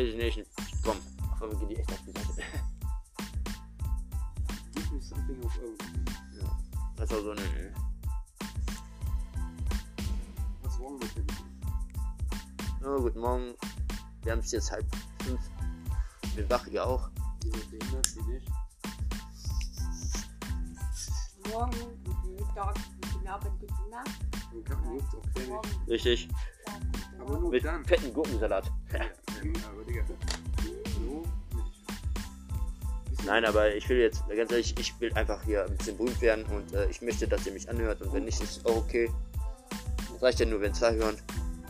Fascination. Komm, komm, wir gehen die echt auf die Seite. Give me something auf irgendwas. Das war so eine. What's wrong with him? Oh, guten Morgen. Wir haben es jetzt halb fünf. Bin wach, ihr auch. Diese behindert, wie nicht. Morgen, guten Mittag, guten Abend, guten Nacht. Und Kappen juckt auch. Morgen, Richtig. Tag, guten Aber Abend. nur Mit dann. fetten Gurkensalat. Ja, Nein, aber ich will jetzt, ganz ehrlich, ich will einfach hier ein bisschen berühmt werden und äh, ich möchte, dass ihr mich anhört und wenn nicht, ist auch okay. Es reicht ja nur, wenn zwei hören.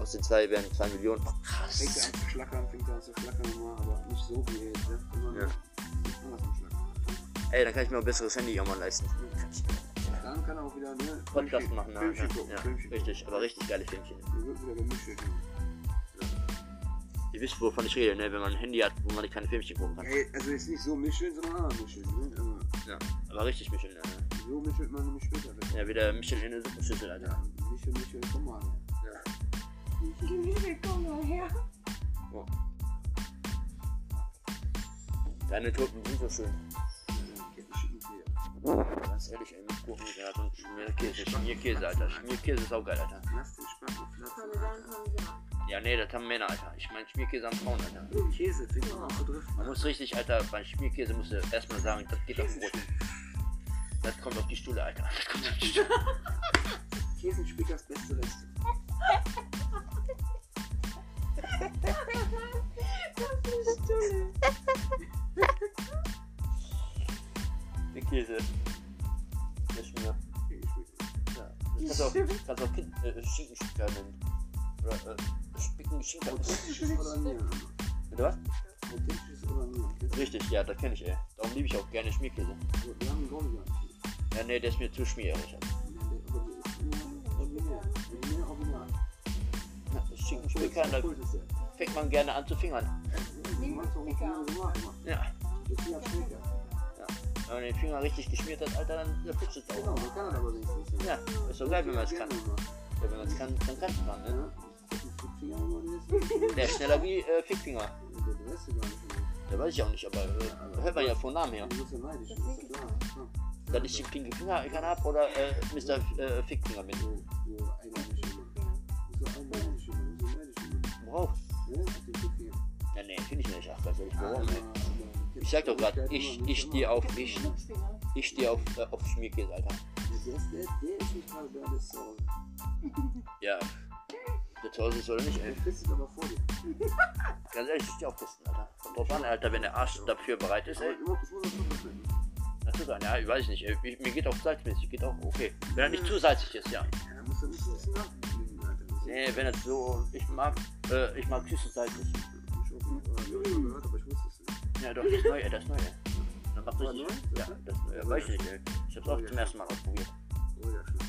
Aus den zwei werden zwei Millionen. Oh, Fängt er krass. an zu schlackern, fängt er an zu schlackern nochmal, aber nicht so wie jetzt, ne? Immer Ja. Ey, dann kann ich mir ein besseres Handy auch mal leisten. Dann kann er auch wieder, ne? Podcast machen, ne? Filmchen Ja, gucken, ja, Filmchen richtig, aber richtig geile Filmchen. wird wieder gemischt. Ihr wisst, wovon ich rede, ne? Wenn man ein Handy hat, wo man keine Filmchen gucken kann. Ey, also jetzt nicht so mischen, sondern anders mischen, ne? Also, Ja, aber richtig mischen, ne? so mischelt man nämlich später weg. Ja, wieder Michelin in der Suppenschüssel, Alter. Ja, Michel, Michel, komm mal. Ja. Liebe, komm mal her. Deine Tulpen sind so schön. Ganz ehrlich, ey, mit Gurkensalat und Schmierkäse. Schmierkäse, Alter. Schmierkäse ist auch geil, Alter. Lass den Spaß auf Platz. Sagen. Ja, nee, das haben Männer, Alter. Ich meine, Schmierkäse haben Frauen, Alter. Käse, fängt man an zu driften. Man muss richtig, Alter, bei Schmierkäse musst du erstmal sagen, das geht auf den Brot. Das kommt auf die Stuhle, Alter. Das kommt auf die Stuhle. Käsenspicker das beste Reste. Das ist toll. Der Käse. Der Schmier. Käsenspicker. Ja. Das kannst du auch, kannst du auch kind, äh, Schinkenspicker nennen. Oder, äh, Bitte was? Richtig, ja, das kenne ich, ey. Darum liebe ich auch gerne Schmierkäse. Ja, nee, der ist mir zu schmierig. Schinkenspicker, da fängt man gerne an zu fingern. Ja. Wenn man den Finger richtig geschmiert hat, Alter, dann flutscht es Genau, auch. wenigstens. Ja, ist so geil, wenn man es kann. Ja, wenn man es kann, dann kann man, ne? Finger nicht. Der ist schneller wie äh, Fickfinger. Der Rest gar nicht. mehr. Der weiß ich auch nicht, aber äh, hört man ja von Namen her. Du bist ja neidisch, Das ist ja klar. Ja. Dass ich den pinken Finger kann hab oder äh, Mr. Äh, Fickfinger bin. So, so immer. So immer. So neidisch immer. Worauf? Ne? Auf den Fickfinger. Ja, nee, finde ich nicht. Ach, ganz ehrlich, warum, Ich sag doch gerade, ich, ich stehe auf, ich, ich stehe auf, äh, auf Schmierkäse, Alter. Der ist, der, der ist nicht gerade der, der ist so. Ja. Der zu Hause ist oder nicht, ey. frisst es aber vor dir. Ganz ehrlich, ich stehe auf Kisten, Alter. Kommt drauf an, Alter, wenn der Arsch dafür bereit ist, Aber ey. ich muss das. Das ist ja, ich weiß nicht, ey. Ich, mir geht auch salzmäßig, geht auch okay. Wenn er nicht zu salzig ist, ja. Ja, muss er muss ein bisschen nachfliegen, Alter. Das ist- Nee, wenn das so, ich mag, äh, ich mag süßes salzig. Ich auch nicht, ich hab schon gehört, aber ich wusste es nicht. Ja, doch, das ist neu, ey, das ist neu, ey. Das macht? Ja, das ist neu, ja, weiß ich nicht, ey. Ich hab's auch zum ersten Mal ausprobiert. Oh ja, stimmt.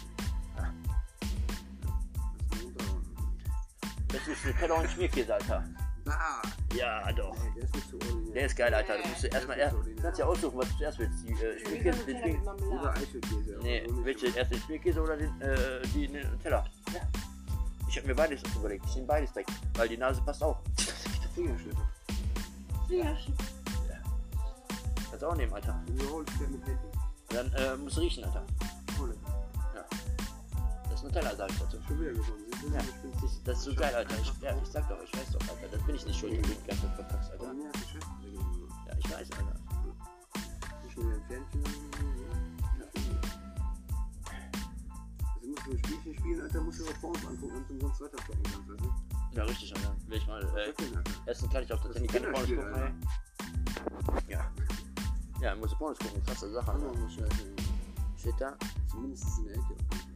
Das ist Nutella und Schmierkäse, Alter. Ah! Ja, doch. Ey, der ist mir zu ordinär. Der ist geil, Alter. Du musst du erstmal erst, du kannst ja aussuchen, was du zuerst willst. Die äh, Schmierkäse, den Schmier... Oder Eichelkäse. Nee, so nicht willst so. du erst den Schmierkäse oder den, äh, die den Nutella? Ja. Ich hab mir beides überlegt. Ich nehme beides weg, weil die Nase passt auch. Fingerschlipper. Kannst du auch nehmen, Alter. Dann äh, musst du riechen, Alter. Nutella, sag ich dazu. Schon wieder gewonnen. Du? Ja, Das, ist so geil, Alter. Ich, ja, ich sag doch, ich weiß doch, Alter. Das bin ich nicht schuld, wenn du die ganze Zeit verkackst, Alter. Ja, ich weiß, Alter. Nicht nur ein ich. Also musst du ein Spielchen spielen, Alter, musst du auch vor uns angucken, du sonst weiter zocken kannst, weißt du? Ja, richtig, Alter. Will ich mal, äh. Essen kann ich auf das Handy keine ein Pornos gucken. Ja. Ja, muss Pornos gucken, krasse Sache, Alter. Steht da? Zumindest in der Ecke.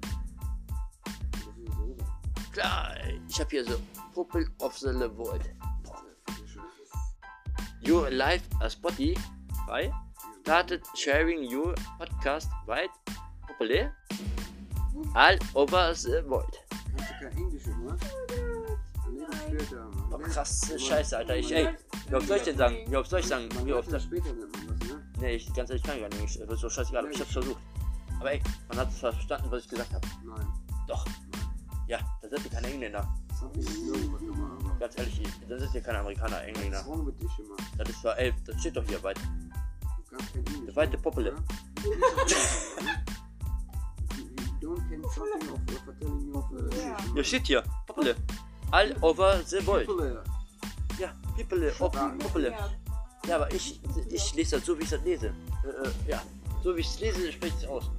Klar, ich hab hier so Pupil of the Levoid. Your life as Spotify started sharing your podcast right popular all over the world. Hast du kein Englisch? Leben später, Mann. Oh, krasse Scheiße, Alter. Ich, ey, wie oft soll ich denn sagen? Wie oft soll ich sagen? Wie oft das ne? Nee, ich, ganz ehrlich, kann ich gar nicht. Das ist so scheißegal, aber ich hab's versucht. Aber ey, man hat verstanden, was ich gesagt habe. Nein. Doch. Ja, da sind wir keine Engländer. Something ist irgendwas immer, aber. Ganz ehrlich, das ist hier kein Amerikaner, Engländer. Das ist zwar elf, das steht doch hier weit. Kein. Der weite? Poppele. Ja? Of of Ja. Steht hier, Poppele. All over the world. People, Ja, oh, Poppele. Ja. Ja, aber ich, ich lese das so, wie ich das lese. Äh, äh, ja, so wie ich es lese, spricht es aus.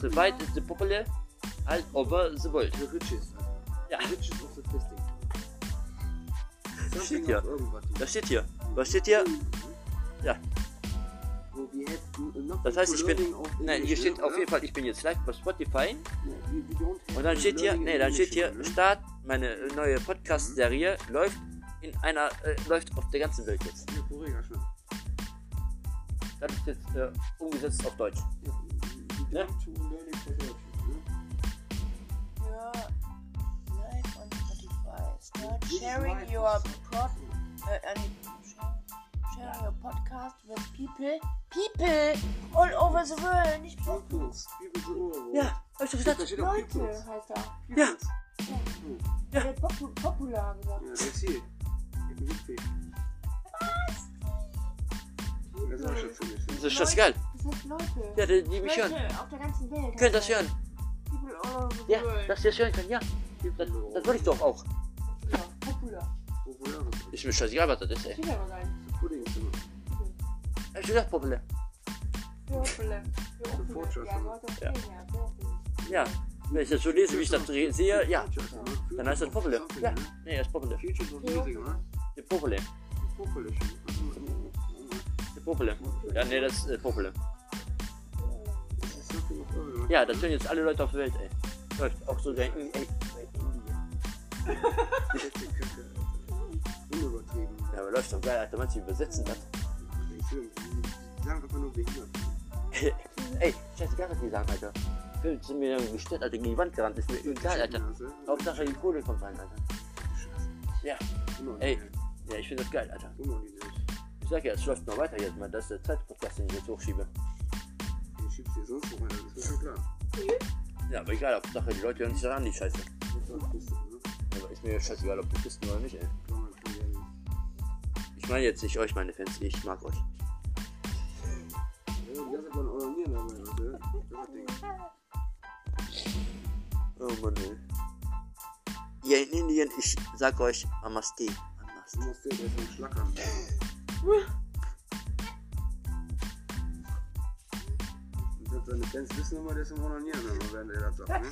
The white is the Poppele, all over the world. The richest. Ja, The richest of the testing. steht Something hier. das steht hier. Was steht hier? Ja. Das heißt, ich bin. Nein, hier steht ne? auf Ja? jeden Fall, ich bin jetzt live bei Spotify. Und dann steht hier, nee, dann steht hier, ne? Start, meine neue Podcast-Serie läuft in einer, äh, läuft auf der ganzen Welt jetzt. Das ist jetzt äh, umgesetzt auf Deutsch. Ja, sharing live your pod, share- sharing your podcast with people, people all over the world, nicht Peoples. Peoples all over. Ja, hab ich doch gesagt. Leute heißt er. Ja. Popu popular gesagt. Ja, das ist hier. Ich bin nicht Das ist auch schon. Das ist das geil. Das heißt Leute. Ja, die, die mich hören. Leute auf der ganzen Welt. Können das hören. People all over the Ja, world. dass ihr das hören können, ja. Das, das wollte ich doch auch. Populäres. Ist mir scheißegal, was das ist, ey. Steht aber gar nicht. Puddingzimmer. Hab ich gesagt, Popele. Für Opele. Für Opele. Fortschritt, Ja, Ja. Wenn ich das so lese, wie ich das sehe, ja. Dann heißt das Popele. Ja. ne? Nee, das ist Popele. Die Popele. Popele. Die Popele. Ja, nee, das ist äh, Popele. Ja, das hören jetzt alle Leute auf der Welt, ey. Läuft auch so der in, ey. Kacke, Alter. Unübertrieben. Ja, aber läuft doch geil, Alter. Manche übersetzen das. Ich will- Die sagen einfach nur behindert. ey, scheißegal, was die sagen, Alter. Phil, sind mir dann gestört, Alter, gegen die Wand gerannt. Ist mir egal, Alter. Hauptsache die Kohle kommt rein, Alter. Ja, ey. Ja, ich finde das geil, Alter. Ich sag ja, es läuft noch weiter jetzt mal. Das ist der Zeitpodcast, den ich jetzt hochschiebe. Du schiebst dir sonst wo rein, das ist schon klar. Ja, aber egal, Hauptsache die Leute hören sich daran, die Scheiße. Das ist auch Piste, ne? Aber ist mir scheißegal, ob du bist oder nicht, ey. Ich meine jetzt nicht euch, meine Fans, ich mag euch. Ja. Oh Mann, ey. Ihr in Indien, ich sag euch, Namaste. Du Namaste. musst dir erst einen Schlackern. Und seine Fans wissen immer, der ist im Onanieren, während er das sagt, ne?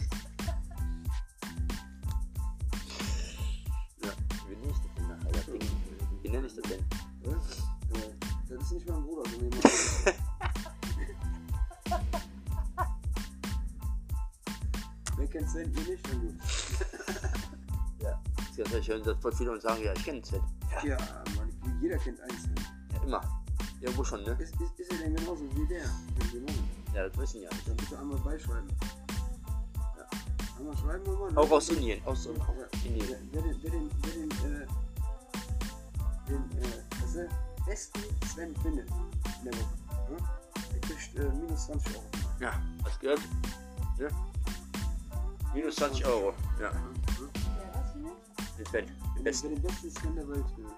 Nenne ich das denn? Ja? Äh, Das ist nicht mein Bruder, sondern jemand Wer kennt Sven? Ihr nicht? Na gut. Ja, ich hören das voll viele und sagen, ja, ich kenne Sven. Ja, Mann, jeder kennt einen Sven. Ja, immer. Irgendwo schon, ne? Ist, ist, ist er denn genauso wie der? Ja, das wissen ja nicht. Dann bitte einmal beischreiben. Ja. Einmal schreiben wir mal. Auch aus Indien, aus Ja. Indien. Wer, wer den, wer den, wer den, äh, den, äh, also besten Sven findet in der Woche, ne? der kriegt äh, minus 20 Euro. Ja, hast gehört? Ja. Minus 20 Euro. Ja, Ja? Ja, was hier? den Sven. Den besten. den besten Sven der Welt ne?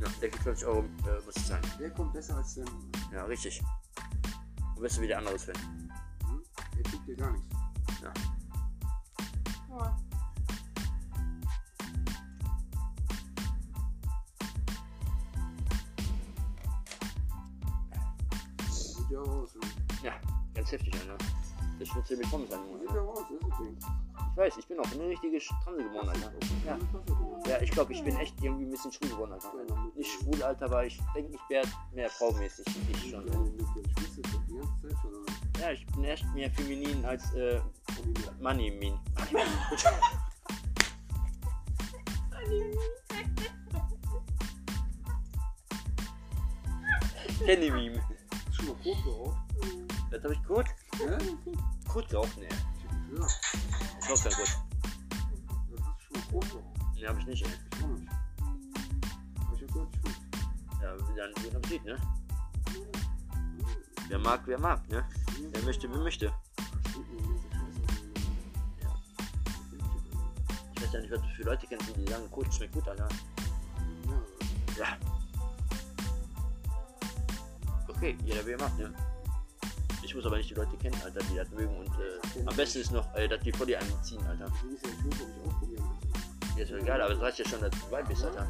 Ja, der kriegt 20 Euro, äh, muss ich sagen. der kommt besser als Sven. Ja, richtig. Du bist wie der andere Sven. Hm? Der kriegt dir gar nichts. Ja. Sieht Ja, ganz heftig, ne? Das wird ziemlich kommen sein, Sieht Junge. ja auch aus, das ist das Ding. Ich weiß, ich bin auch eine richtige Transe geworden, Alter. Ja. Ja, ich glaube, ich bin echt irgendwie ein bisschen schwul geworden, Alter. Nicht schwul, Alter, aber ich denke, ich werde mehr fraumäßig. Ich schon. Ja, ich bin echt mehr feminin als äh, Money Min. Kenny Meme. Schon mal geraucht? Das habe ich gut. Hä? Gut geraucht, ne. Ja, Ich rauch kein gut. das du schon geraucht. Ne, hab ich nicht, ey. Ich auch nicht. Ich hab ich gut. Ja, dann guten Appetit, ne? Wer mag, wer mag, ne? Wer möchte, wer möchte. Ist. Ja. weiß ja nicht, was du für Leute kennst, die sagen, Kot schmeckt gut, Alter. Ja, Ja. Okay, jeder wie er macht, ne? Ich muss aber nicht die Leute kennen, Alter, die das mögen und äh, am besten ist noch, äh, dass die vor dir einen ziehen, Alter. ja ist doch egal, aber das reicht ja schon, dass du weit bist, Alter. Ne.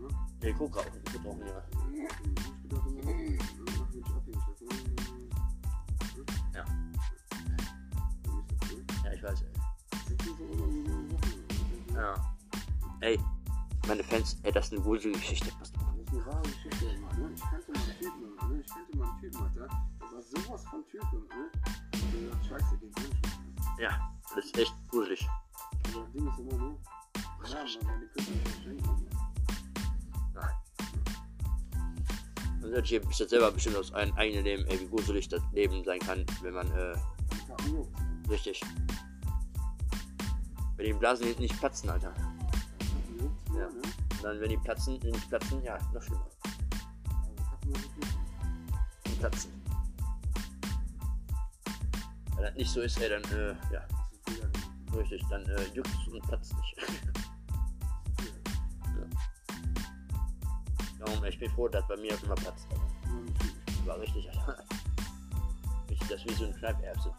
Ne? Nee, guck rauchen, guck rauchen, ja. Ja, ich weiß, ey. Ja. Ey, meine Fans, ey, das ist eine Gruselgeschichte. Passt auf. Das ist eine wahre Geschichte, Mann. Ne? Ich kannte mal einen Typen. Ne? Ich kannte mal einen Typen, Alter. Das war sowas von Typen, ne? Ich hab gedacht, scheiße, den Menschen. Ja, das ist echt gruselig. Aber das Ding ist immer, ne? Ja, man, die können nicht verschenken. Ne? Man hört hier bestimmt selber bestimmt aus einem eigenen Leben, ey, wie gruselig das Leben sein kann, wenn man, äh, richtig. Wenn die Blasen hinten nicht platzen, Alter. Die juckt, Ja. Und dann, wenn die platzen, nicht platzen, ja, noch schlimmer. Und platzen. Wenn das nicht so ist, ey, dann, äh, ja, richtig, dann äh, juckt und platzt nicht. Darum, ich bin froh, dass bei mir immer platzt. Alter. War richtig, Alter. Richtig, das ist wie so ein Kneiperbse.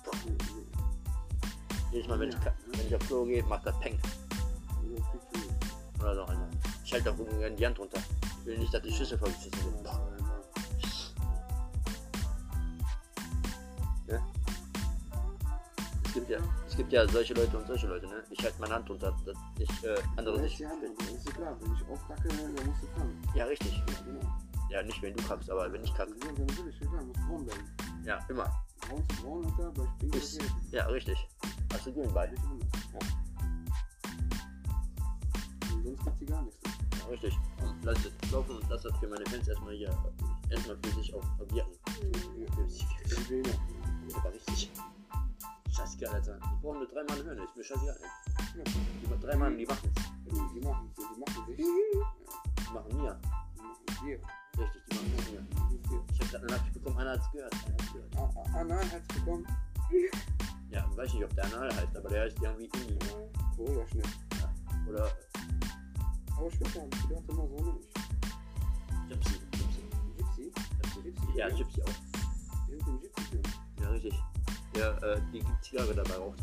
Jedes Mal, wenn ich, ka- wenn ich auf Klo gehe, macht das Peng. Ja. Oder so, Alter. Ich halte auch ungern die Hand runter. Ich will nicht, dass die Schüssel vollgeschissen wird. Ja, ja. Es gibt ja, es gibt ja solche Leute und solche Leute, ne? Ich halte meine Hand runter, dass ich äh, andere nicht. ja ist ja klar. Wenn ich aufkacke, dann musst du fangen. Ja, richtig. Ja, genau. Ja, nicht wenn du kackst, aber wenn ich kacke. Ja, dann will ich, ja muss braun werden. Ja, immer. Braun zu braun, Alter, bei geht. Ja, richtig. Hast du? Nicht anders. Und sonst gibt's hier gar nichts. Ja, richtig. Und lass es laufen und lass das für meine Fans erstmal hier erstmal für sich auch verwirken. Für sich Ja, ja. Aber richtig. Scheißegal, Alter. Die brauchen nur drei Mann hören, ist mir scheißegal. Ja. Die drei Mann, die machen's. Die, die machen die machen sich. Die machen mir. Die machen dir. Richtig, die machen mir. Machen. Ich hab gerade eine Nachricht bekommen, einer hat's gehört. Einer hat's gehört. Ah, ah, Anal hat's bekommen. Ja, weiß nicht, ob der Anal heißt, aber der heißt irgendwie Inni. Korea-Schnitt. Oder Aber später habe ich gedacht, immer so nicht. Gypsy. Gypsy. Gypsy? Gypsy. Ja, Gypsy auch. Irgendein Gypsy-Film. Ja, richtig. Der, äh, die Zigarre dabei raucht.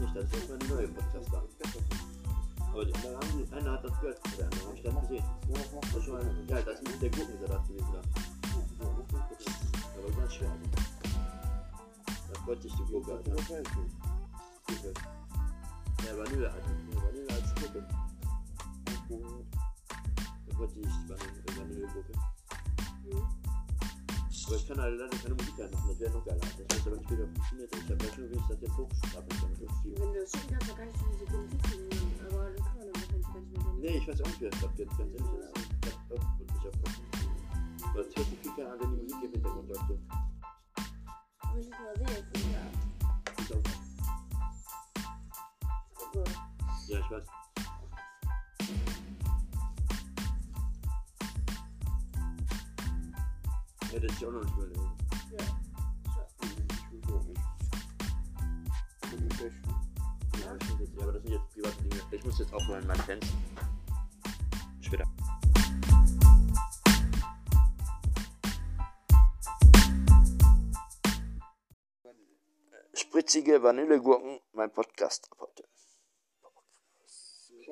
Nicht, das ist erstmal eine neue Podcast da. Aber die anderen haben, die- einer hat das gehört, der andere habe ich das gesehen. Das ist mal, ja, das ist der Gurkensalat gewesen da. Aber ganz schwer. Da freut sich die Gurke, Alter. Gurke. Ja, Vanille, Alter. Vanille als Gurke. Da freut sich die Vanille, äh, Vanillegurke. Aber ich kann halt leider keine Musik anmachen, das wäre noch geiler. Das weiß aber nicht, wie das funktioniert. Ich weiß nur, wie ich das jetzt hochstapeln kann. hochschieben. Wenn du das schicken kannst, dann kann ich die Musik hinzufügen. Aber dann kann man das nicht ganz mehr tun. Nee, ich weiß auch nicht, wie das klappt jetzt. Ganz ehrlich, das ist das klappt auch wirklich aufpassen. Aber es hört sich viel an, wenn die Musik im Hintergrund läuft. So. Muss ich mal sehen. Ja. Ist auch- Gucke. Ja, ich weiß. Hätte ich auch noch nicht überlegen. Ja. Ja, ja, aber das sind jetzt private Dinge. Ich muss jetzt aufhören, meine Fans. Später. Spritzige Vanillegurken, mein Podcast heute.